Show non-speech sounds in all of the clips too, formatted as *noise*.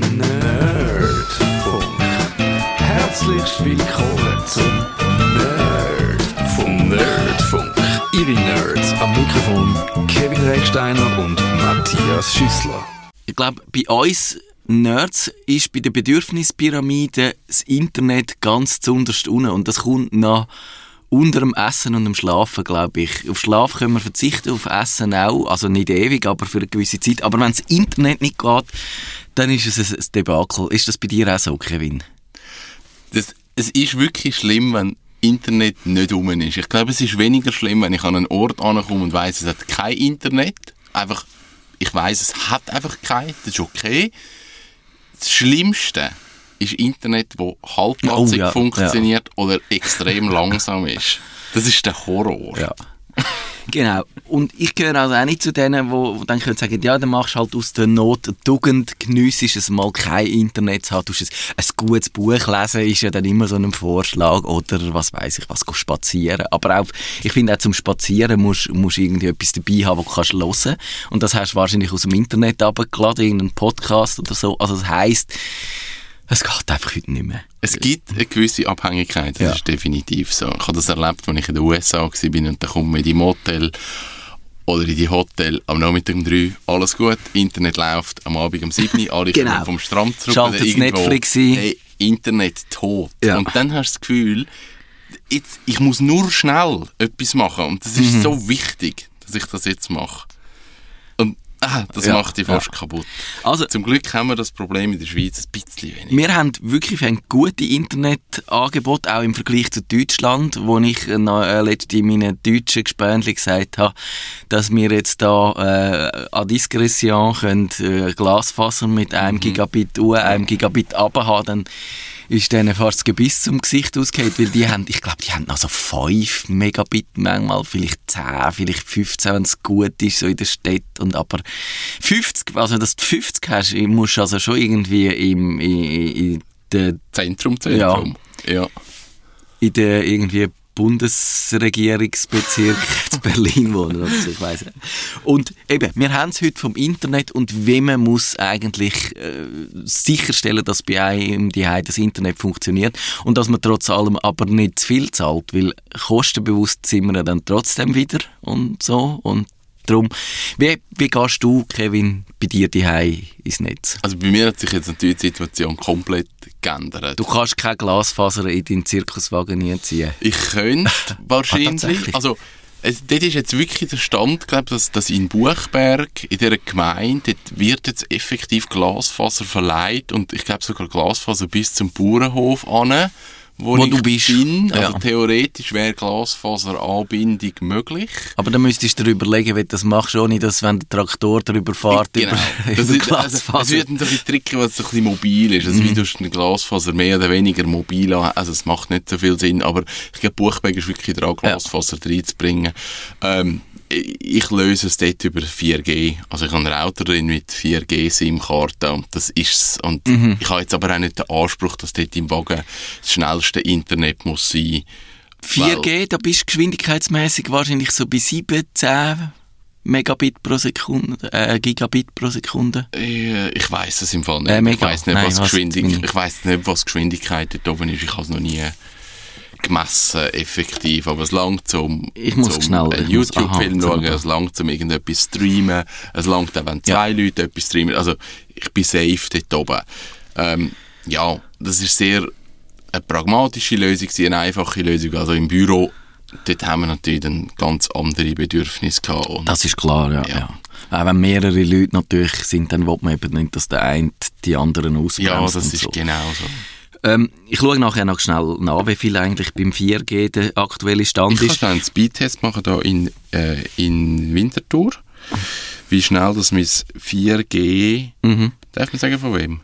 Nerdfunk. Herzlich willkommen zum Nerdfunk. Nerdfunk. Ihre Nerds am Mikrofon Kevin Recksteiner und Matthias Schüssler. Ich glaube, bei uns Nerds ist bei der Bedürfnispyramide das Internet ganz zuunterst unten und das kommt nach unter dem Essen und dem Schlafen, glaube ich. Auf Schlaf können wir verzichten, auf Essen auch, also nicht ewig, aber für eine gewisse Zeit. Aber wenn das Internet nicht geht, dann ist es ein Debakel. Ist das bei dir auch so, Kevin? Das, es ist wirklich schlimm, wenn Internet nicht rum ist. Ich glaube, es ist weniger schlimm, wenn ich an einen Ort ankomme und weiß, es hat kein Internet. Einfach, ich weiß, es hat einfach kein. Das ist okay. Das Schlimmste ist Internet, wo halbpatzig Oh ja, funktioniert oder extrem *laughs* langsam ist. Das ist der Horror. Ja. Genau. Und ich gehöre also auch nicht zu denen, die dann können sagen, ja, dann machst du halt aus der Not Tugend, geniessest es mal kein Internet zu haben, du ein, ein gutes Buch lesen, ist ja dann immer so ein Vorschlag oder was weiß ich, was go spazieren. Aber auch, ich finde auch zum Spazieren musst du irgendwie etwas dabei haben, was du kannst hören. Und das hast du wahrscheinlich aus dem Internet abgeladen, irgendeinen Podcast oder so. Also das heisst, es geht einfach heute nicht mehr. Es gibt eine gewisse Abhängigkeit, das Ja. ist definitiv so. Ich habe das erlebt, als ich in den USA war und dann kommt man in die Motel oder in die Hotel am Nachmittag um 3, alles gut, Internet läuft, am Abend um 7, alle Genau. kommen vom Strand zurück. Schaltet Netflix ein. Hey, Internet tot. Ja. Und dann hast du das Gefühl, jetzt, ich muss nur schnell etwas machen und das Mhm. ist so wichtig, dass ich das jetzt mache. Ah, das Ja. macht dich fast kaputt. Also, Zum Glück haben wir das Problem in der Schweiz ein bisschen weniger. Wir haben wirklich ein gute Internetangebote, auch im Vergleich zu Deutschland, wo ich äh, letztens in meinen deutschen Gespönchen gesagt habe, dass wir jetzt da äh, an Diskretion können, äh, Glasfaser mit einem Gigabit U, einem Gigabit runter haben, dann ist denen fast das Gebiss zum Gesicht ausgeht, weil die haben, ich glaube, die haben noch so 5 Megabit manchmal, vielleicht 10, vielleicht 15, wenn es gut ist, so in der Stadt. Und aber 50, also dass du 50 hast, musst du also schon irgendwie im, in, in der, Zentrum, Zentrum. ja. in der irgendwie Bundesregierungsbezirk *laughs* zu Berlin wohnen oder so, ich weiss. Und eben, wir haben es heute vom Internet und wie man muss eigentlich äh, sicherstellen, dass bei einem die das Internet funktioniert und dass man trotz allem aber nicht zu viel zahlt, weil kostenbewusst sind wir dann trotzdem wieder und so und darum, wie, wie gehst du, Kevin, bei dir die ins Netz? Also bei mir hat sich jetzt natürlich die Situation komplett geändert. Du kannst keine Glasfaser in deinen Zirkuswagen nie ziehen. Ich könnte *laughs* wahrscheinlich, tatsächlich? also es, dort ist jetzt wirklich der Stand, glaube dass, dass in Buchberg, in dieser Gemeinde, wird jetzt effektiv Glasfaser verleiht und ich glaube sogar Glasfaser bis zum Bauernhof an, wo, Wo ich du bist. bin. Also Ja. theoretisch wäre Glasfaseranbindung möglich. Aber dann müsstest du dir überlegen, wie du das machst, ohne dass, wenn der Traktor darüber fährt, Genau. über, Das *laughs* über ist, also, es Glasfaser. wird ein bisschen tricky, weil es so ein bisschen mobil ist. Also wie du eine Glasfaser mehr oder weniger mobil an. Also es macht nicht so viel Sinn, aber ich glaube, Buchberg ist wirklich dran, Glasfaser reinzubringen. Ähm, ich löse es dort über 4G. Also ich habe einen Router drin mit 4G-SIM-Karte und das ist's. Und ich habe jetzt aber auch nicht den Anspruch, dass dort im Wagen das schnellste Internet muss sein. 4G, da bist du geschwindigkeitsmäßig wahrscheinlich so bei 7, 10 Megabit pro Sekunde, äh, Gigabit pro Sekunde. Äh, Ich weiß es im Fall nicht. Äh, ich weiß nicht, Nein, was ich weiss Geschwindig jetzt nicht. ich weiß nicht, was Geschwindigkeit dort oben ist. Ich habe es noch nie gemessen, effektiv. Aber es langt zum, Ich muss zum schnell- einen YouTube-Film schauen, es langt zum irgendetwas streamen, es langt auch, wenn zwei Leute etwas streamen. Also ich bin safe dort oben. Ähm, ja, das ist sehr eine pragmatische Lösung, eine einfache Lösung. Also im Büro, dort haben wir natürlich dann ganz andere Bedürfnisse gehabt. Und Das ist klar, ja. Ja. ja. Auch wenn mehrere Leute natürlich sind, dann will man eben nicht, dass der eine die anderen ausbremst. ja, das ist so. genau so. Ähm, ich schaue nachher noch schnell nach, wie viel eigentlich beim 4G der aktuelle Stand Ich kann ist. schnell einen Speedtest machen hier in, äh, in Winterthur. Wie schnell das mein 4G... Darf man sagen, von wem?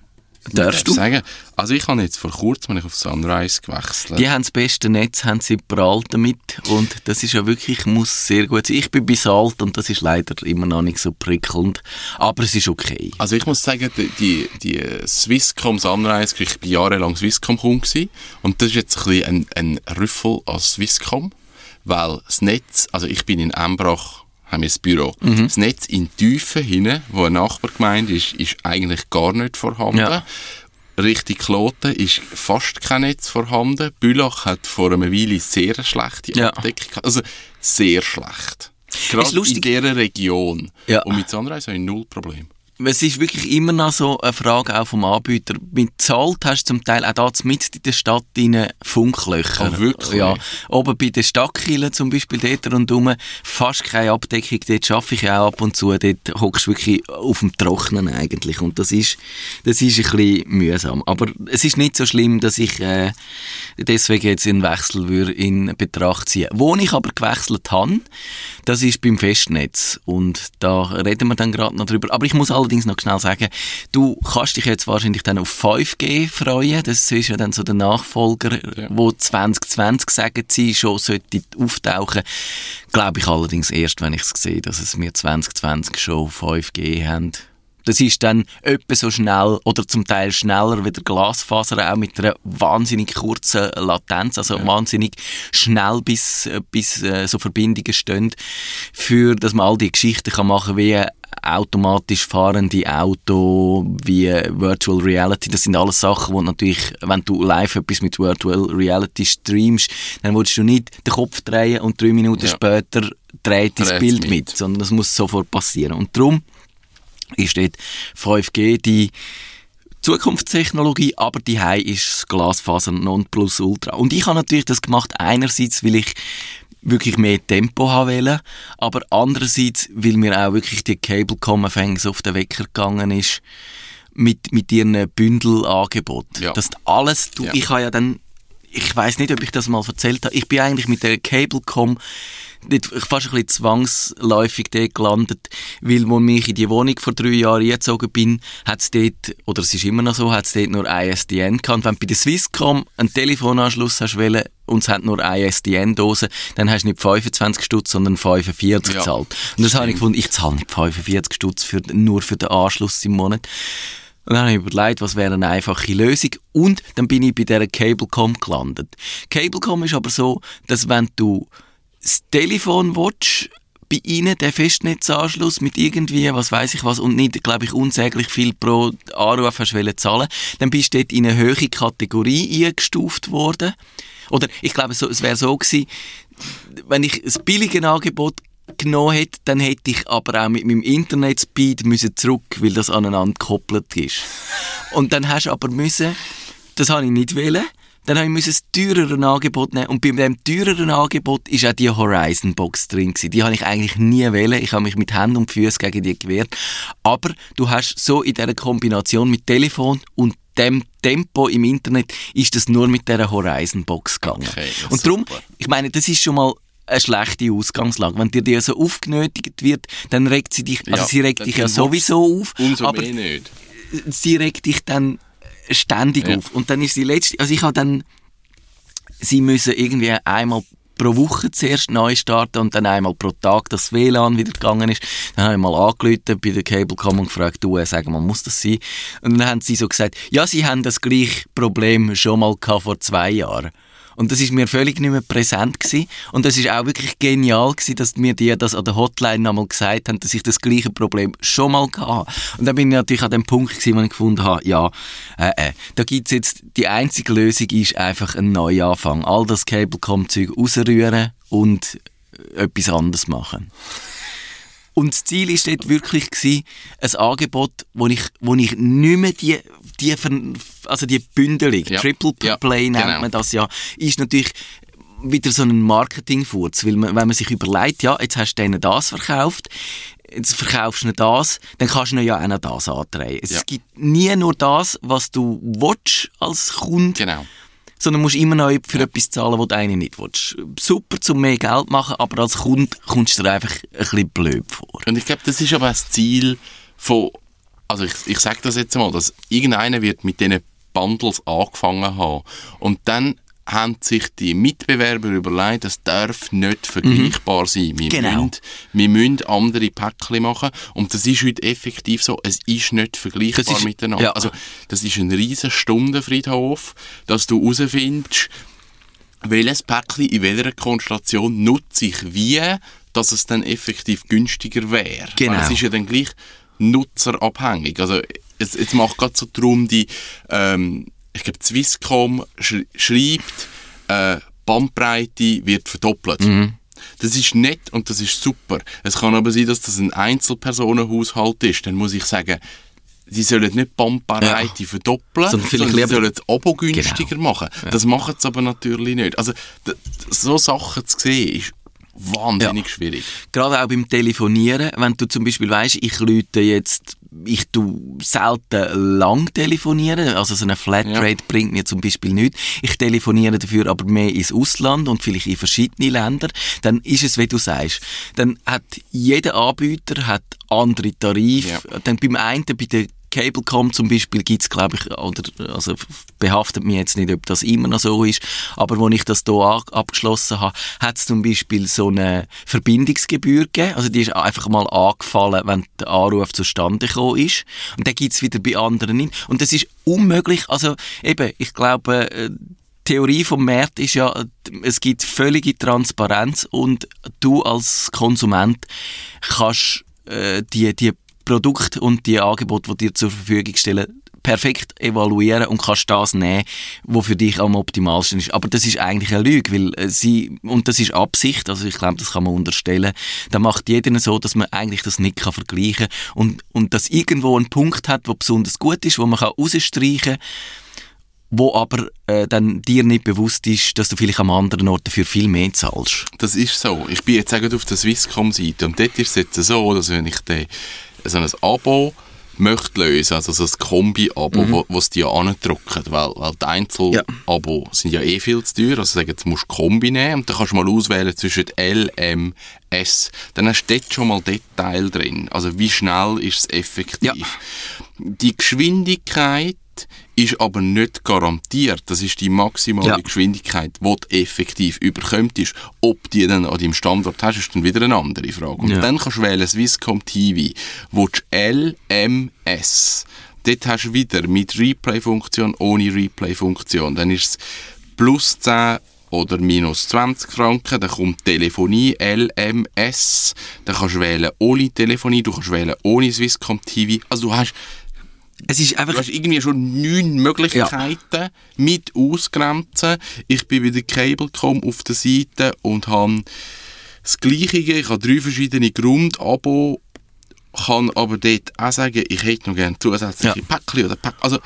Darfst Ich du? Sagen. Also ich habe jetzt vor kurzem auf Sunrise gewechselt. Die haben das beste Netz, haben sie prallt damit und das ist ja wirklich, muss sehr gut sein. Ich bin bis alt und das ist leider immer noch nicht so prickelnd, aber es ist okay. Also ich muss sagen, die, die, Swisscom Sunrise, ich war jahrelang Swisscom-Kunde und das ist jetzt ein bisschen ein, ein Rüffel als Swisscom, weil das Netz, also ich bin in Embrach, haben wir das Büro. Mhm. Das Netz in Tiefen hinten, wo eine Nachbargemeinde ist, ist eigentlich gar nicht vorhanden. Ja. Richtung Kloten ist fast kein Netz vorhanden. Bülach hat vor einer Weile sehr schlechte Ja. Abdeckung. Also sehr schlecht. Gerade in lustig. dieser Region. Ja. Und mit Sunrise habe ich null Problem. Es ist wirklich immer noch so eine Frage auch vom Anbieter. Mit zahlt hast du zum Teil auch da mit in der Stadt rein Funklöcher. Ah, wirklich? Ja. Oben bei den Stadtkillen zum Beispiel dort rundherum fast keine Abdeckung. Dort arbeite ich auch ab und zu. Dort hockst du wirklich auf dem Trocknen eigentlich. Und das ist, das ist ein bisschen mühsam. Aber es ist nicht so schlimm, dass ich äh, deswegen jetzt einen Wechsel würde in Betracht ziehen Wo ich aber gewechselt habe, das ist beim Festnetz. Und da reden wir dann gerade noch drüber. Aber ich muss allerdings noch schnell sagen, du kannst dich jetzt wahrscheinlich dann auf 5G freuen. Das ist ja dann so der Nachfolger, Ja. wo 2020 sagen sie schon sollte auftauchen. Glaube ich allerdings erst, wenn ich es sehe, dass es wir 2020 schon 5G haben. Das ist dann etwa so schnell oder zum Teil schneller wie der Glasfaser, auch mit einer wahnsinnig kurzen Latenz, also wahnsinnig schnell bis, äh, bis äh, so Verbindungen stehen, für dass man all die Geschichten kann machen wie automatisch fahrende Auto, wie Virtual Reality, das sind alles Sachen, wo natürlich, wenn du live etwas mit Virtual Reality streamst, dann willst du nicht den Kopf drehen und drei Minuten Ja. später dreht das Bild mit. mit, sondern das muss sofort passieren. Und darum ist dort 5G die Zukunftstechnologie, aber die ist Glasfaser Nonplusultra. Und ich habe natürlich das gemacht, einerseits, weil ich wirklich mehr Tempo haben wollte, aber andererseits, weil mir auch wirklich die Cablecom so auf den Wecker gegangen ist, mit, mit ihren Bündelangebot. Ja. Dass alles, du, Ja. ich habe ja dann, ich weiß nicht, ob ich das mal erzählt habe, ich bin eigentlich mit der Cablecom dort fast ein bisschen zwangsläufig dort gelandet, weil, wo ich in die Wohnung vor drei Jahren eingezogen bin, hat es dort, oder es ist immer noch so, hat es dort nur ISDN gehabt. Wenn du bei der Swisscom einen Telefonanschluss hast wollen, und es hat nur ISDN-Dose, dann hast du nicht 25 Stutz, sondern 45 Ja, gezahlt. Und das habe ich gefunden, ich zahle nicht 45 Stutz für, nur für den Anschluss im Monat. Und dann habe ich überlegt, was wäre eine einfache Lösung. Und dann bin ich bei dieser Cablecom gelandet. Cablecom ist aber so, dass wenn du das Telefon willst, bei ihnen den Festnetzanschluss mit irgendwie, was weiß ich was, und nicht, glaube ich, unsäglich viel pro Anruf hast zahlen, dann bist du dort in eine höhere Kategorie eingestuft worden. Oder ich glaube, es wäre so gewesen, wenn ich ein billiges Angebot genommen hätte, dann hätte ich aber auch mit meinem Internetspeed müssen zurück, weil das aneinander gekoppelt ist. Und dann hast du aber müssen, das habe ich nicht wollen, dann habe ich das teurere Angebot nehmen und bei dem teureren Angebot ist auch die Horizon Box drin gewesen. Die habe ich eigentlich nie wählen. Ich habe mich mit Händen und Füßen gegen die gewehrt. Aber du hast so in dieser Kombination mit Telefon und dem Tempo im Internet ist das nur mit dieser Horizon Box gegangen. Okay, und darum, ich meine, das ist schon mal eine schlechte Ausgangslage. Wenn dir die so aufgenötigt wird, dann regt sie dich, also Ja, sie regt dich ja sowieso auf, Umso aber mehr nicht. sie regt dich dann ständig Ja. auf. Und dann ist die letzte, also ich habe dann, sie müssen irgendwie einmal pro Woche zuerst neu starten und dann einmal pro Tag das WLAN wieder gegangen ist. Dann habe ich mal angerufen bei der Cablecom und gefragt, du, äh, sag mal, muss das sein? Und dann haben sie so gesagt, ja, sie haben das gleiche Problem schon mal gehabt vor zwei Jahren. Und das ist mir völlig nicht mehr präsent gewesen. Und das ist auch wirklich genial gewesen, dass mir die das an der Hotline nochmal gesagt haben, dass ich das gleiche Problem schon mal hatte. Und dann bin ich natürlich an dem Punkt gewesen, wo ich gefunden habe, ja, äh, äh, da gibt's jetzt, die einzige Lösung ist einfach ein Neuanfang. All das Cablecom-Zeug rausrühren und äh, etwas anderes machen. Und das Ziel war dort wirklich gewesen, ein Angebot, wo ich, wo ich nicht mehr die, die, also die Bündelung, Ja. Triple Ja, Play nennt genau. man das ja, ist natürlich wieder so ein Marketingfurz, weil man, wenn man sich überlegt, ja, jetzt hast du denen das verkauft, jetzt verkaufst du ihnen das, dann kannst du ihnen ja auch noch das andrehen. Es Ja. gibt nie nur das, was du willst als Kunde, Genau. sondern musst immer noch für etwas zahlen, was du eigentlich nicht willst. Super, zum mehr Geld machen, aber als Kunde kommst du dir einfach ein bisschen blöd vor. Und ich glaube, das ist aber das Ziel von, also ich, ich sage das jetzt mal, dass irgendeiner wird mit diesen Bundles angefangen haben und dann haben sich die Mitbewerber überlegt, das darf nicht vergleichbar sein. Wir, Genau. müssen, wir müssen andere Päckchen machen und das ist heute effektiv so, es ist nicht vergleichbar Das ist- miteinander. ja. Also das ist ein riesen Stundenfriedhof, dass du herausfindest, welches Päckchen in welcher Konstellation nutze ich wie, dass es dann effektiv günstiger wäre. Genau. Weil es ist ja dann gleich nutzerabhängig. Also jetzt, jetzt macht gerade so darum die, ähm, ich glaube Swisscom sch schreibt, äh, Bandbreite wird verdoppelt. Mhm. Das ist nett und das ist super. Es kann aber sein, dass das ein Einzelpersonenhaushalt ist. Dann muss ich sagen, die sollen nicht die Bandbreite Ja. verdoppeln, Sondern sondern, sie sollen das Abo günstiger Genau. machen. Das machen sie aber natürlich nicht. Also so Sachen zu sehen, ist wahnsinnig schwierig. Gerade auch beim Telefonieren, wenn du zum Beispiel weißt, ich lüte jetzt, ich tu selten lang telefonieren, also so eine Flatrate Ja. bringt mir zum Beispiel nichts. Ich telefoniere dafür aber mehr ins Ausland und vielleicht in verschiedene Länder, dann ist es, wie du sagst, dann hat jeder Anbieter hat andere Tarife. Ja. Dann beim einen, bei der Cablecom zum Beispiel gibt's glaube ich, oder, also behaftet mich jetzt nicht, ob das immer noch so ist, aber wo ich das hier abgeschlossen habe, hat es zum Beispiel so eine Verbindungsgebühr gegeben, also die ist einfach mal angefallen, wenn der Anruf zustande gekommen ist. Und dann gibt's wieder bei anderen nicht. Und das ist unmöglich, also eben, ich glaube, äh, die Theorie vom Markt ist ja, es gibt völlige Transparenz und du als Konsument kannst äh, die, die Produkte und die Angebote, die dir zur Verfügung stellen, perfekt evaluieren und kannst das nehmen, was für dich am optimalsten ist. Aber das ist eigentlich eine Lüge, weil äh, sie, und das ist Absicht, also ich glaube, das kann man unterstellen, da macht jeder so, dass man eigentlich das nicht kann vergleichen und, und dass irgendwo einen Punkt hat, der besonders gut ist, wo man kann rausstreichen kann, wo aber äh, dann dir nicht bewusst ist, dass du vielleicht am anderen Ort dafür viel mehr zahlst. Das ist so. Ich bin jetzt auf der Swisscom-Seite und dort ist es jetzt so, dass wenn ich den, so ein Abo möchte lösen, also so ein Kombi-Abo, Mhm. wo, was die ja andrücken, weil, weil die Einzel-Abo sind ja eh viel zu teuer, also sagen, jetzt musst du Kombi nehmen und dann kannst du mal auswählen zwischen L, M, S. Dann hast du dort schon mal Detail drin, also wie schnell ist es effektiv. Ja. Die Geschwindigkeit ist aber nicht garantiert. Das ist die maximale Ja. Geschwindigkeit, die du effektiv überkommst. Ob die dann an deinem Standort hast, ist dann wieder eine andere Frage. Und Ja. dann kannst du wählen Swisscom TV, wo du LMS. Dort hast du wieder mit Replay-Funktion, ohne Replay-Funktion. Dann ist es plus 10 oder minus 20 Franken. Dann kommt Telefonie, LMS. Dann kannst du wählen ohne Telefonie, du kannst wählen ohne Swisscom TV. Also du hast Es ist Du einfach... hast irgendwie schon neun Möglichkeiten mit ausgrenzen. Ich bin bei der Cablecom auf der Seite und habe das Gleiche. Ich habe drei verschiedene Grundabo, kann aber dort auch sagen, ich hätte noch gerne zusätzliche Ja. Päckchen oder Päck Also,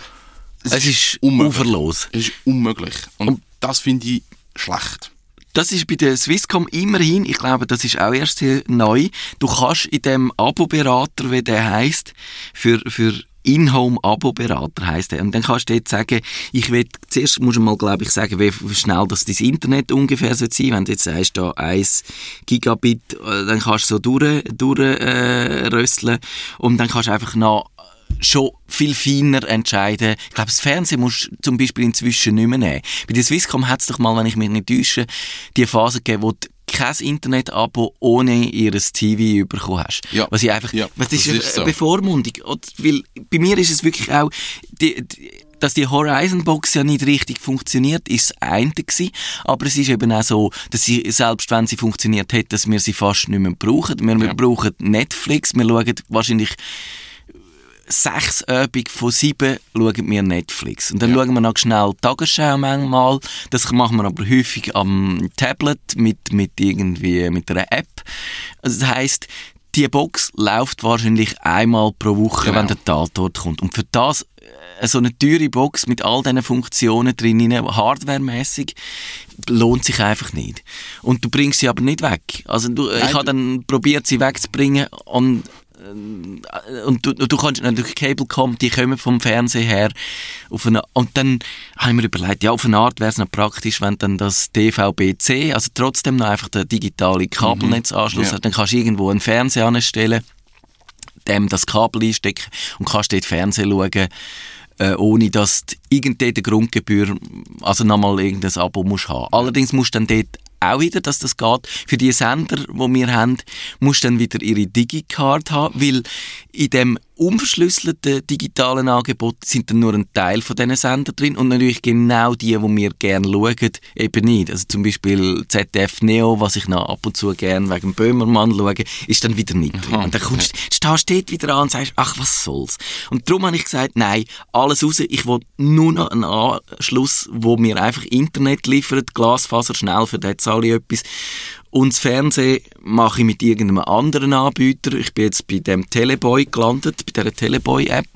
Es ist unmöglich. uferlos. Es ist unmöglich. Und das finde ich schlecht. Das ist bei der Swisscom immerhin, ich glaube, das ist auch erst sehr neu. Du kannst in dem Abo-Berater, wie der heißt, für, für In-Home-Abo-Berater heisst der. Und dann kannst du dort sagen, ich will, zuerst musst du mal, glaube ich, sagen, wie schnell das dein Internet ungefähr soll sein. Wenn du jetzt sagst, da 1 Gigabit, äh, dann kannst du so durch, durch äh. Und dann kannst du einfach noch schon viel feiner entscheiden. Ich glaube, das Fernsehen musst du zum Beispiel inzwischen nicht mehr nehmen. Bei der Swisscom hat es doch mal, wenn ich mich nicht täusche, die Phase gegeben, wo du kein Internet-Abo ohne ihres TV bekommen hast. Ja. Was ich einfach, Ja, was ist, das ist eine so. Bevormundung. Oder, weil bei mir ist es wirklich auch, die, die, dass die Horizon-Box ja nicht richtig funktioniert, ist das eine gewesen. Aber es ist eben auch so, dass sie, selbst wenn sie funktioniert hätte, dass wir sie fast nicht mehr brauchen. Wir, wir Ja. brauchen Netflix, wir schauen wahrscheinlich sechs Übungen von sieben schauen wir Netflix. Und dann Ja. schauen wir noch schnell Tagesschau manchmal. Das machen wir aber häufig am Tablet mit, mit irgendwie, mit einer App. Also das heisst, die Box läuft wahrscheinlich einmal pro Woche, Genau. wenn der Tatort kommt. Und für das, äh, so eine teure Box mit all diesen Funktionen drin, hardwaremäßig, lohnt sich einfach nicht. Und du bringst sie aber nicht weg. Also du, ich Nein, habe dann probiert, sie wegzubringen und und du, du kannst natürlich Cablecom, die kommen vom Fernsehen her auf eine, und dann habe ich mir überlegt, ja, auf eine Art wäre es noch praktisch, wenn dann das DVB-C, also trotzdem noch einfach der digitale Kabelnetzanschluss Ja. hat, dann kannst du irgendwo einen Fernseher anstellen, dem das Kabel einstecken und kannst dort Fernsehen schauen, äh, ohne dass du irgendeine Grundgebühr, also nochmal irgendein Abo musst haben. Allerdings musst du dann dort auch wieder, dass das geht. Für die Sender, die wir haben, musst du dann wieder ihre Digicard haben, weil in dem unverschlüsselten digitalen Angeboten sind dann nur ein Teil von diesen Sender drin und natürlich genau die, die wir gerne schauen, eben nicht. Also zum Beispiel ZDF Neo, was ich noch ab und zu gerne wegen Böhmermann schaue, ist dann wieder nicht drin. Und dann kommst, stehst du wieder an und sagst, ach, was soll's. Und darum habe ich gesagt, nein, alles raus, ich will nur noch einen Anschluss, wo mir einfach Internet liefert, Glasfaser schnell, für das zahle ich etwas. Und das Fernsehen mache ich mit irgendeinem anderen Anbieter. Ich bin jetzt bei dem Teleboy gelandet, bei dieser Teleboy-App.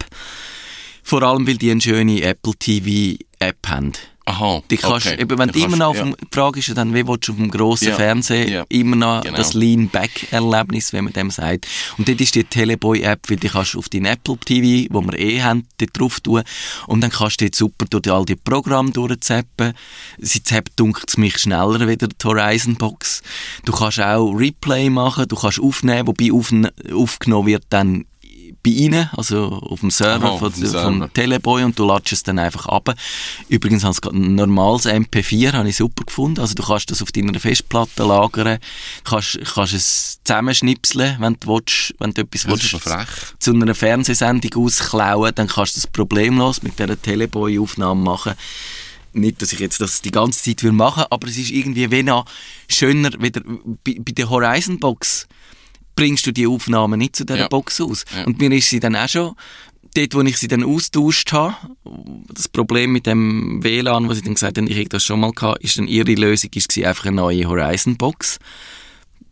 Vor allem, weil die eine schöne Apple TV-App haben. Aha, die kannst, okay. eben, wenn du immer noch, ja. auf dem, die Frage ist ja dann, wie willst du auf dem grossen Ja, Fernseher ja, immer noch genau. das Lean-Back-Erlebnis, wenn man dem sagt. Und dort ist die Teleboy-App, weil die kannst du auf dein Apple TV, wo wir eh haben, dort drauf tun. Und dann kannst du dort super durch all die Programme durchzappen. Sie zappt, dunkt mich schneller wieder die Horizon-Box. Du kannst auch Replay machen, du kannst aufnehmen, wobei aufgenommen wird dann bei Ihnen, also auf dem Server, Aha, von, auf dem vom. Teleboy und du latschst es dann einfach ab. Übrigens habe ich gerade ein normales MP4 habe ich super gefunden. Also du kannst das auf deiner Festplatte lagern, kannst, kannst es zusammenschnipseln, wenn du willst, wenn du etwas willst, zu einer Fernsehsendung ausklauen, dann kannst du das problemlos mit dieser Teleboy-Aufnahme machen. Nicht, dass ich jetzt das die ganze Zeit will machen, aber es ist irgendwie wie noch schöner, wieder bei, bei der Horizon Box bringst du die Aufnahmen nicht zu dieser Ja. Box aus. Ja. Und mir ist sie dann auch schon, dort wo ich sie dann austauscht habe, das Problem mit dem WLAN, was ich dann gesagt habe, ich hätte das schon mal gehabt, ist dann ihre Lösung ist einfach eine neue Horizon Box.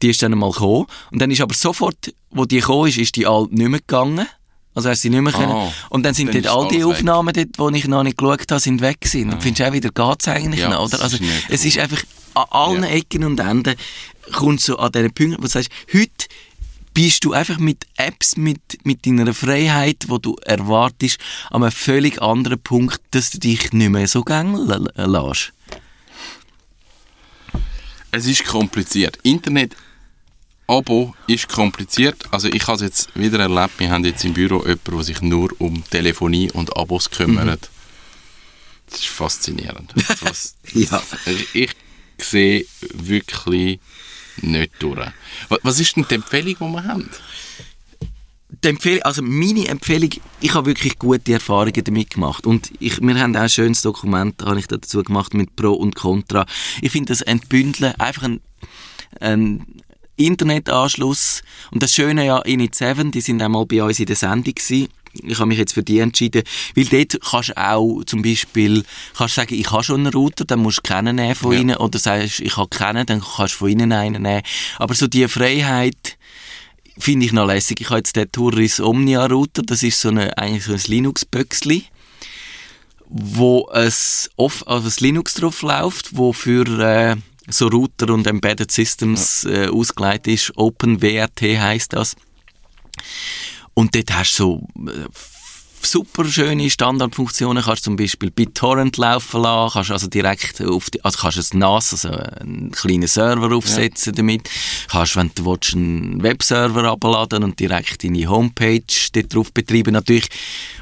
Die ist dann einmal gekommen. Und dann ist aber sofort, wo die gekommen ist, ist die alt nicht mehr gegangen. Also hast sie nicht mehr können. Ah, Und dann sind dann dort all die weg. Aufnahmen dort, wo ich noch nicht geschaut habe, sind weg gewesen. Und findest du auch wieder, geht's eigentlich Ja, noch, oder? Also, ist es ist einfach an allen Ja. Ecken und Enden kommst du an diesen Punkten, wo du sagst, heute bist du einfach mit Apps, mit, mit deiner Freiheit, wo du erwartest, an einem völlig anderen Punkt, dass du dich nicht mehr so gängeln lässt. Es ist kompliziert. Internet Abo ist kompliziert. Also ich habe es jetzt wieder erlebt, wir haben jetzt im Büro jemanden, der sich nur um Telefonie und Abos kümmert. Das ist faszinierend. *laughs* Also Ja. ich, ich sehe wirklich nicht durch. Wa- Was ist denn die Empfehlung, die wir haben? die Empfehlung, also meine Empfehlung, ich habe wirklich gute Erfahrungen damit gemacht und ich, wir haben auch ein schönes Dokument, habe ich dazu gemacht mit Pro und Contra. Ich finde das Entbündeln, einfach ein, ein Internetanschluss und das Schöne ja, Init 7, die sind einmal bei uns in der Sendung gewesen. Ich habe mich jetzt für die entschieden, weil dort kannst du auch zum Beispiel, kannst sagen, ich habe schon einen Router, dann musst du keinen nehmen von Ja. ihnen, oder sagst, ich habe keinen, dann kannst du von ihnen einen nehmen. Aber so die Freiheit, finde ich noch lässig. Ich habe jetzt den Turris Omnia Router, das ist so eine, eigentlich so ein Linux-Böckli, wo es off, also das Linux drauf läuft, wo für äh, so Router und Embedded Systems äh, ausgelegt ist. OpenWRT heißt das. Und dort hast du so äh, super schöne Standardfunktionen. Kannst zum Beispiel BitTorrent laufen lassen, kannst also direkt auf die, also kannst ein NAS, also einen kleinen Server aufsetzen damit. Kannst, wenn du willst, einen Webserver abladen und direkt deine Homepage dort drauf betreiben. Natürlich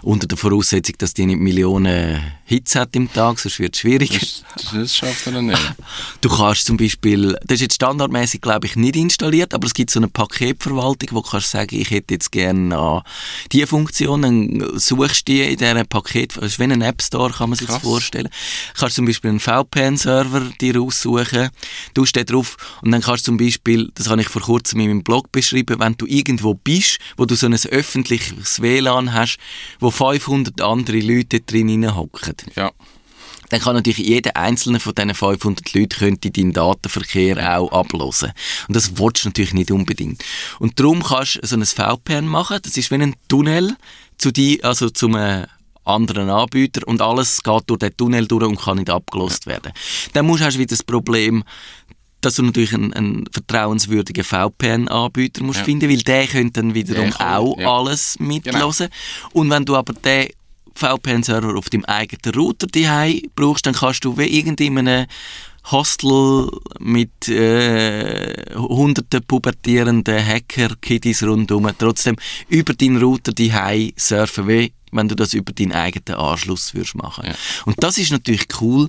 unter der Voraussetzung, dass die nicht Millionen Hits hat im Tag, sonst wird es schwierig. Das, das schafft er nicht. *laughs* Du kannst zum Beispiel, das ist jetzt standardmäßig glaube ich nicht installiert, aber es gibt so eine Paketverwaltung, wo du kannst sagen, ich hätte jetzt gerne äh, die Funktion, dann suchst du die in dieser Paket, das ist wie ein App Store, kann man sich das vorstellen. Kannst zum Beispiel einen VPN-Server dir aussuchen, tust den drauf und dann kannst du zum Beispiel, das habe ich vor kurzem in meinem Blog beschrieben, wenn du irgendwo bist, wo du so ein öffentliches WLAN hast, wo 500 andere Leute drin hocken Ja. Dann kann natürlich jeder einzelne von diesen 500 Leuten könnte deinen Datenverkehr auch ablosen. Und das willst du natürlich nicht unbedingt. Und darum kannst du so ein VPN machen. Das ist wie ein Tunnel zu die, also zum äh, anderen Anbieter und alles geht durch den Tunnel durch und kann nicht abgelost werden. Dann musst, hast du wieder das Problem, dass du natürlich einen, einen vertrauenswürdigen VPN-Anbieter musst Ja. finden, weil der könnte dann wiederum Der kann, auch ja. alles mitlosen. Und wenn du aber den VPN-Server auf deinem eigenen Router daheim brauchst, dann kannst du wie irgendeinem Hostel mit äh, hunderten pubertierenden Hacker-Kiddies rundherum trotzdem über deinen Router daheim surfen, wie wenn du das über deinen eigenen Anschluss würdest machen. Ja. Und das ist natürlich cool.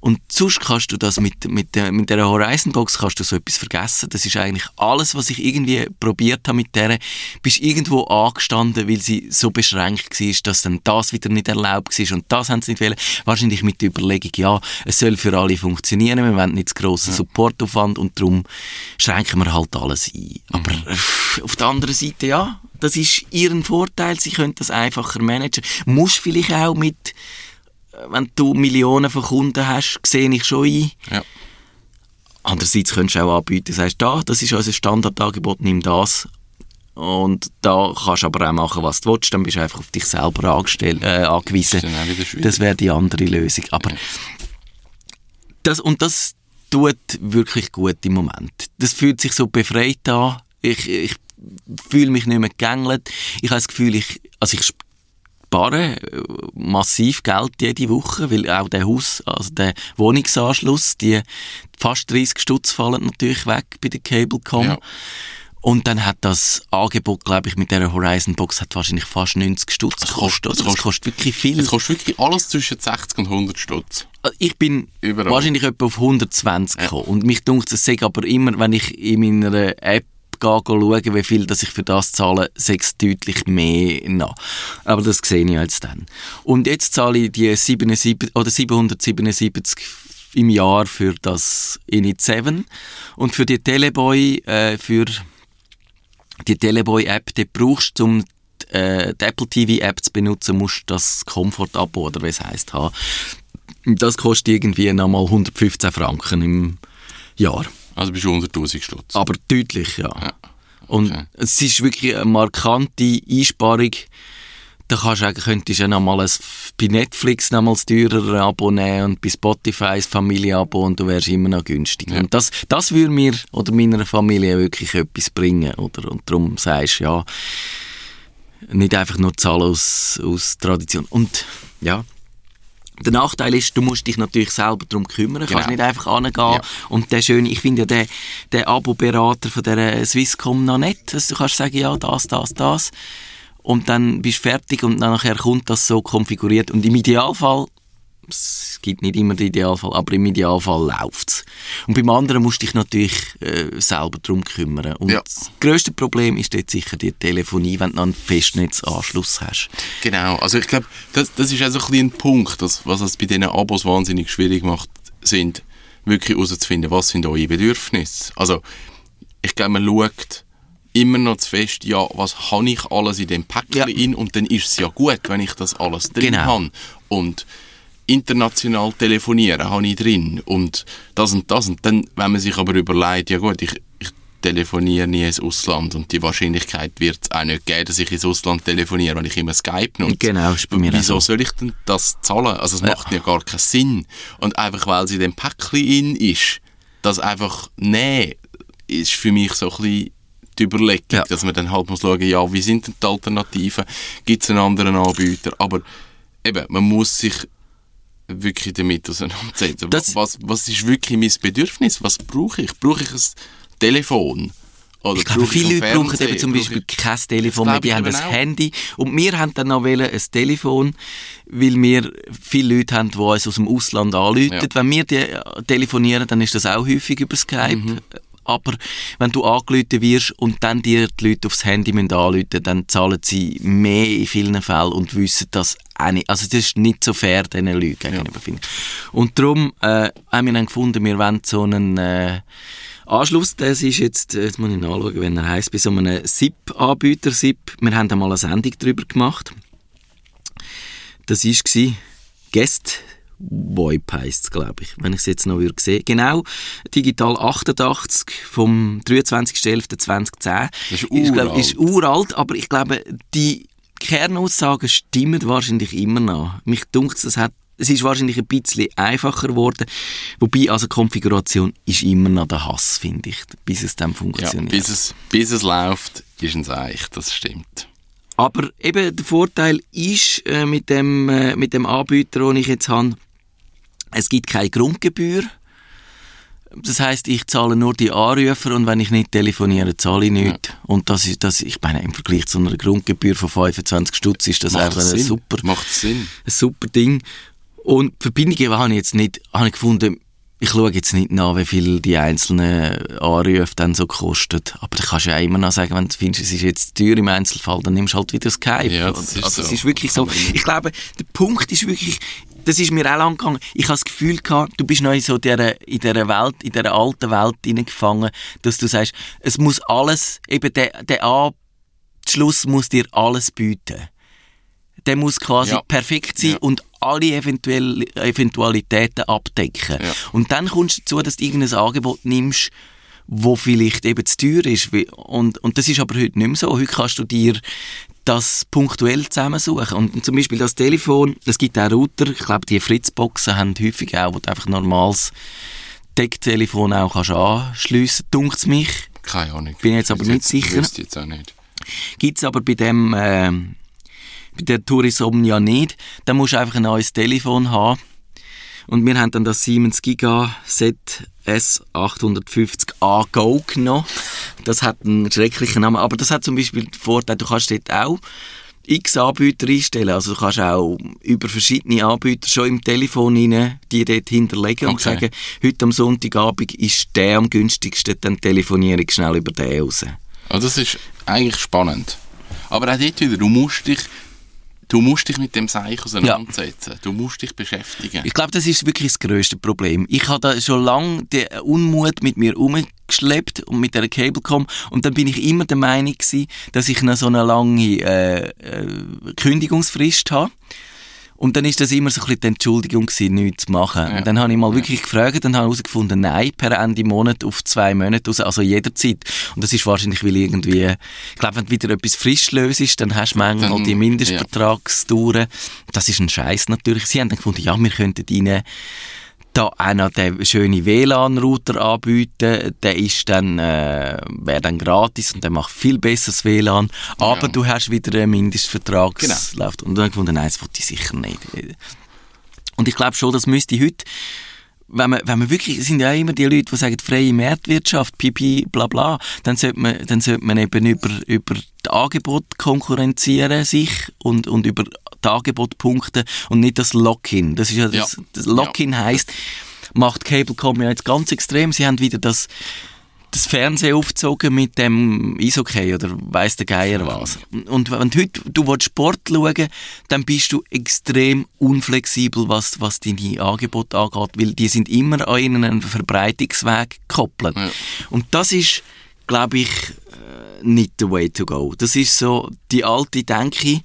Und sonst kannst du das mit, mit, der, mit der Horizon Box kannst du so etwas vergessen. Das ist eigentlich alles, was ich irgendwie probiert habe mit der. Bist irgendwo angestanden, weil sie so beschränkt war, dass dann das wieder nicht erlaubt war und das haben sie nicht wollen. Wahrscheinlich mit der Überlegung, ja, es soll für alle funktionieren, wir wollen nicht zu grossen Supportaufwand und darum schränken wir halt alles ein. Aber äh, auf der anderen Seite, ja, das ist ihren Vorteil, sie können das einfacher managen. Musst vielleicht auch mit, äh, wenn du Millionen von Kunden hast, sehe ich schon ein. Ja. Andererseits könntest du auch anbieten, sagst, da, das ist unser Standardangebot, nimm das. Und da kannst du aber auch machen, was du willst, dann bist du einfach auf dich selber äh, angewiesen. Das wäre die andere Lösung. Aber das, und das tut wirklich gut im Moment. Das fühlt sich so befreit an. Ich, ich fühle mich nicht mehr gegängelt. Ich habe das Gefühl, ich, also ich spare äh, massiv Geld jede Woche, weil auch der Haus, also der Wohnungsanschluss, die fast 30 Stutz fallen natürlich weg bei der Cablecom. Ja. Und dann hat das Angebot, glaube ich, mit der Horizon Box hat wahrscheinlich fast 90 Stutz gekostet. kostet- oder? Das kostet wirklich viel. Es kostet wirklich alles zwischen 60 und 100 Stutz. Ich bin Überall. wahrscheinlich etwa auf 120 gekommen. Und mich dunkt es aber immer, wenn ich in meiner App gehe, schaue, wie viel dass ich für das zahle, sechs deutlich mehr nach. Aber das sehe ich jetzt dann. Und jetzt zahle ich die 77, oder 777 im Jahr für das Init 7 und für die Teleboy, äh, für die Teleboy-App, die brauchst du, um äh, die Apple TV-App zu benutzen, musst du das Comfort-Abo, oder wie es heisst, haben. Das kostet irgendwie nochmal 115 Franken im Jahr. Also bist du 100'000 Stutz. Aber deutlich, ja. Und okay. es ist wirklich eine markante Einsparung. Da kannst du eigentlich, könntest du ja noch mal ein, bei Netflix noch mal das teurere Abo nehmen und bei Spotify ein Familienabo und du wärst immer noch günstig. Ja. Und das, das würde mir oder meiner Familie wirklich etwas bringen. Oder? Und darum sagst du, ja, nicht einfach nur zahlen aus, aus Tradition. Und ja, der Nachteil ist, du musst dich natürlich selber darum kümmern. Du kannst Genau. nicht einfach angehen. Ja. Und der schöne, ich finde ja den, den Abo-Berater von der Swisscom noch nicht. Dass du kannst sagen, ja, das, das, das. Und dann bist du fertig und dann nachher kommt das so konfiguriert. Und im Idealfall, es gibt nicht immer den Idealfall, aber im Idealfall läuft's. Und beim anderen musst du dich natürlich äh, selber darum kümmern. Und Ja. das grösste Problem ist dort sicher die Telefonie, wenn du noch einen Festnetzanschluss hast. Genau, also ich glaube, das, das ist auch so ein, ein Punkt, das, was es bei diesen Abos wahnsinnig schwierig macht, sind wirklich herauszufinden, was sind eure Bedürfnisse. Also ich glaube, man schaut immer noch zu fest, ja, was habe ich alles in dem Päckchen Ja. und dann ist es ja gut, wenn ich das alles drin Genau. habe. Und international telefonieren habe ich drin und das und das. Und dann, wenn man sich aber überlegt, ja gut, ich, ich telefoniere nie ins Ausland und die Wahrscheinlichkeit wird es auch nicht geben, dass ich ins Ausland telefoniere, wenn ich immer Skype nutze. Genau, ist bei mir Wieso so. soll ich denn das zahlen? Also es macht ja gar keinen Sinn. Und einfach, weil sie in dem Päckchen in ist, das einfach nehmen, ist für mich so ein bisschen die Überlegung, Ja. dass man dann halt muss schauen, ja, wie sind denn die Alternativen? Gibt es einen anderen Anbieter? Aber eben, man muss sich wirklich damit auseinandersetzen. Das- was, was ist wirklich mein Bedürfnis? Was brauche ich? Brauche ich ein Telefon? Oder Ich glaube, viele Leute brauchen eben zum Beispiel kein Telefon mehr, die haben ein auch. Handy. Und wir haben dann noch ein Telefon, weil wir viele Leute haben, die uns aus dem Ausland anrufen. Ja. Wenn wir die äh, telefonieren, dann ist das auch häufig über Skype. Mhm. Aber wenn du angerufen wirst und dann dir die Leute aufs Handy anrufen dann zahlen sie mehr in vielen Fällen und wissen das auch nicht. Also das ist nicht so fair diesen Leuten gegenüber. finde ich. Und darum äh, haben wir dann gefunden, wir wollen so einen... Äh, Anschluss, das ist jetzt, äh, jetzt muss ich nachschauen, wenn er heisst, bei so einem SIP-Anbieter, SIP, wir haben da mal eine Sendung darüber gemacht. Das war Guest VoIP heisst es, glaube ich, wenn ich es jetzt noch würde sehen. Genau, Digital 88 vom 23.11.2010. Das ist Ich glaube, uralt. ist uralt, aber ich glaube, die Kernaussagen stimmen wahrscheinlich immer noch. Mich dunkt es hat es ist wahrscheinlich ein bisschen einfacher geworden. Wobei, also Konfiguration ist immer noch der Hass, finde ich, bis es dann Ja, funktioniert. bis es, bis es läuft, ist ein Seich, das stimmt. Aber eben der Vorteil ist äh, mit, dem, äh, mit dem Anbieter, den ich jetzt habe, es gibt keine Grundgebühr. Das heißt, ich zahle nur die Anrufer und wenn ich nicht telefoniere, zahle ich nichts. Ja. Und das ist, das, ich meine, im Vergleich zu einer Grundgebühr von 25 Stutz ist das Macht einfach ein super, Macht Sinn. ein super Ding. Und Verbindungen habe ich jetzt nicht, habe ich gefunden, ich schaue jetzt nicht nach, wie viel die einzelnen Anrufe dann so kosten. Aber da kannst du ja immer noch sagen, wenn du findest, es ist jetzt teuer im Einzelfall, dann nimmst du halt wieder Skype. Ja, das ist also so. es ist wirklich so. Ich glaube, der Punkt ist wirklich, das ist mir auch lang gegangen. Ich habe das Gefühl gehabt, du bist noch in so dieser, in dieser Welt, in dieser alten Welt hineingefangen, dass du sagst, es muss alles, eben der, der Abschluss muss dir alles bieten. Der muss quasi Ja. perfekt sein Ja. und alle eventuell, Eventualitäten abdecken. Ja. Und dann kommst du dazu, dass du irgendein Angebot nimmst, wo vielleicht eben zu teuer ist. Und, und das ist aber heute nicht mehr so. Heute kannst du dir das punktuell zusammensuchen. Und zum Beispiel das Telefon, es gibt auch Router, ich glaube, die Fritzboxen haben häufig auch, wo du einfach normales Decktelefon auch kannst anschliessen, dunkt mich. Keine Ahnung. Bin jetzt aber nicht sicher. Wüsste jetzt auch nicht. Gibt's aber bei dem, ähm, bei der Tourisomnia nicht. Da musst du einfach ein neues Telefon haben. Und wir haben dann das Siemens Giga ZS 850A Go genommen. Das hat einen schrecklichen Namen, aber das hat zum Beispiel den Vorteil, du kannst dort auch x Anbieter einstellen. Also du kannst auch über verschiedene Anbieter schon im Telefon rein, die dort hinterlegen und Okay. sagen, heute am Sonntagabend ist der am günstigsten, dann telefoniere ich schnell über den raus. Also das ist eigentlich spannend. Aber auch dort wieder, du musst dich, du musst dich mit dem Seich auseinandersetzen. Du musst dich beschäftigen. Ich glaube, das ist wirklich das grösste Problem. Ich habe da schon lange den Unmut mit mir umgeschleppt und mit der Cablecom und dann bin ich immer der Meinung gewesen, dass ich noch so eine lange äh, äh, Kündigungsfrist habe. Und dann ist das immer so ein bisschen die Entschuldigung gewesen, nichts zu machen. Ja. Und dann habe ich mal wirklich gefragt und habe herausgefunden, nein, per Ende Monat auf zwei Monate raus, also jederzeit. Und das ist wahrscheinlich, weil irgendwie, ich glaube, wenn du wieder etwas frisch löst, dann hast du manchmal Dann- die Mindestvertragsdauern. Das ist ein Scheiß natürlich. Sie haben dann gefunden, ja, wir könnten ihnen da auch noch den schönen WLAN-Router anbieten. Der ist dann, äh, wäre dann gratis und der macht viel besseres WLAN. Aber Ja. du hast wieder einen Mindestvertragslauf. Genau. Und dann gefunden, nein, das wollte ich sicher nicht. Und ich glaube schon, das müsste heute, wenn man, wenn man wirklich, es sind ja immer die Leute, die sagen, freie Marktwirtschaft, pipi, bla bla, dann sollte man, dann sollte man eben über, über das Angebot konkurrenzieren sich und, und über das Angebot punkten und nicht das Lock-in. Das ist ja, das, Ja. das Lock-in heisst, macht Cablecom ja jetzt ganz extrem. Sie haben wieder das, das Fernsehen aufgezogen mit dem Eishockey oder weiss der Geier was. Und wenn du heute du willst Sport schauen dann bist du extrem unflexibel, was, was deine Angebote angeht, weil die sind immer an einen Verbreitungsweg gekoppelt. Ja. Und das ist, glaube ich, äh, nicht the way to go. Das ist so die alte Denke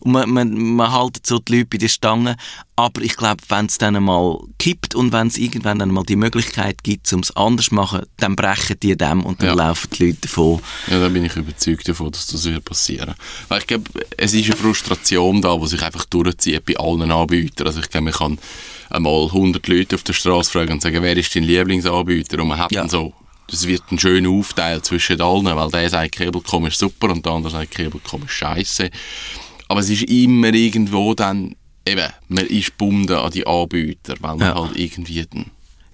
und man, man, man haltet so die Leute bei der Stange, aber ich glaube, wenn es dann einmal kippt und wenn es irgendwann einmal die Möglichkeit gibt, um es anders zu machen, dann brechen die dem und dann Ja. laufen die Leute davon. Ja, da bin ich überzeugt davon, dass das wird passieren. Weil ich glaube, es ist eine Frustration da, die sich einfach durchzieht bei allen Anbietern. Also ich glaube, man kann einmal 100 Leute auf der Straße fragen und sagen, wer ist dein Lieblingsanbieter? Und man hat Ja. dann so, das wird ein schöner Aufteil zwischen allen, weil der sagt, Cablecom ist super und der andere sagt, Cablecom ist scheiße. Aber es ist immer irgendwo dann, eben, man ist gebunden an die Anbieter, weil man Ja. halt irgendwie dann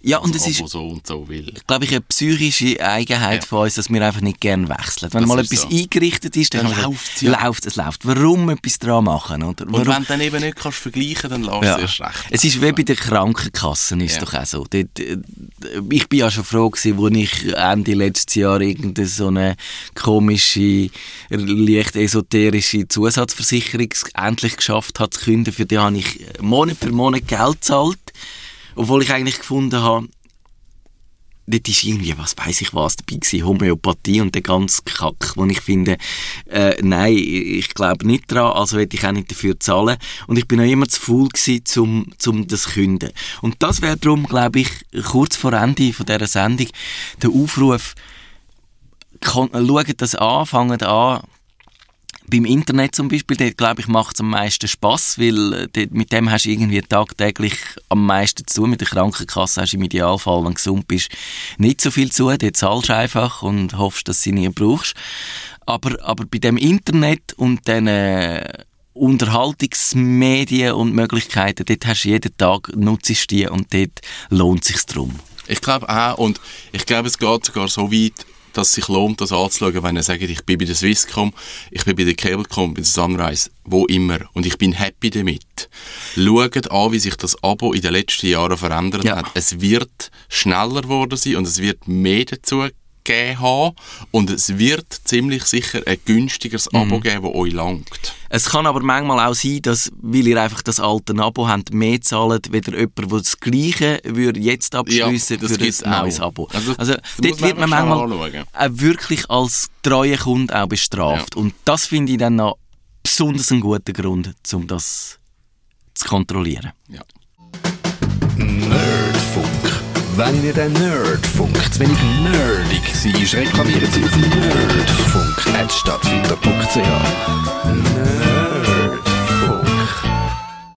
Ja, und es das ist, so und so will. glaube ich, eine psychische Eigenheit Ja. von uns, dass wir einfach nicht gerne wechseln. Wenn Das mal etwas so. eingerichtet ist, dann, Dann läuft's, sagen, ja. läuft, es läuft. Warum etwas dran machen? Oder? Und wenn du dann eben nicht kannst vergleichen, dann lässt Ja. es erst recht. Es ist wie bei den Krankenkassen, ist Ja. doch auch so. Dort, äh, ich bin ja schon froh gewesen, wo ich Ende letztes Jahr irgendeine so eine komische, leicht esoterische Zusatzversicherung endlich geschafft habe zu künden. Für die habe ich Monat für Monat Geld gezahlt. Obwohl ich eigentlich gefunden habe, dort ist irgendwie, was weiß ich was, dabei gewesen, Homöopathie und der ganze Kack, wo ich finde, äh, nein, ich glaube nicht dran, also will ich auch nicht dafür zahlen. Und ich bin auch immer zu faul gewesen, zum, zum das künden. Und das wäre darum, glaube ich, kurz vor Ende von dieser Sendung, der Aufruf, schaut das an, fangt an, beim Internet zum Beispiel, dort glaube ich, macht es am meisten Spass, weil äh, dort, mit dem hast du irgendwie tagtäglich am meisten zu. Mit der Krankenkasse hast du im Idealfall, wenn du gesund bist, nicht so viel zu. Dort zahlst du einfach und hoffst, dass du sie nie brauchst. Aber, aber bei dem Internet und den äh, Unterhaltungsmedien und Möglichkeiten, dort hast du jeden Tag, nutzt die und dort lohnt es sich drum. Ich glaube auch, und ich glaube, es geht sogar so weit, dass es sich lohnt, das anzuschauen, wenn ihr sagt, ich bin bei der Swisscom, ich bin bei der Cablecom, bei der Sunrise, wo immer, und ich bin happy damit. Schaut an, wie sich das Abo in den letzten Jahren verändert Ja. hat. Es wird schneller geworden sein und es wird mehr dazu gegeben haben und es wird ziemlich sicher ein günstigeres Mhm. Abo geben, das euch langt. Es kann aber manchmal auch sein, dass, weil ihr einfach das alte Abo habt, mehr zahlt, weder jemand, der das Gleiche würde jetzt abschliessen das für ein neues auch. Abo. Also, Also, das dort muss man wird man manchmal anschauen. auch wirklich als treuer Kunde auch bestraft. Ja. Und das finde ich dann noch besonders einen guten Grund, um das zu kontrollieren. Ja. Nerdfunk. Wenn ihr ein Nerd funkt, wenn ich nerdig seid, reklamiert sie auf nerdfunk.net stattfinder.ch. Nerd.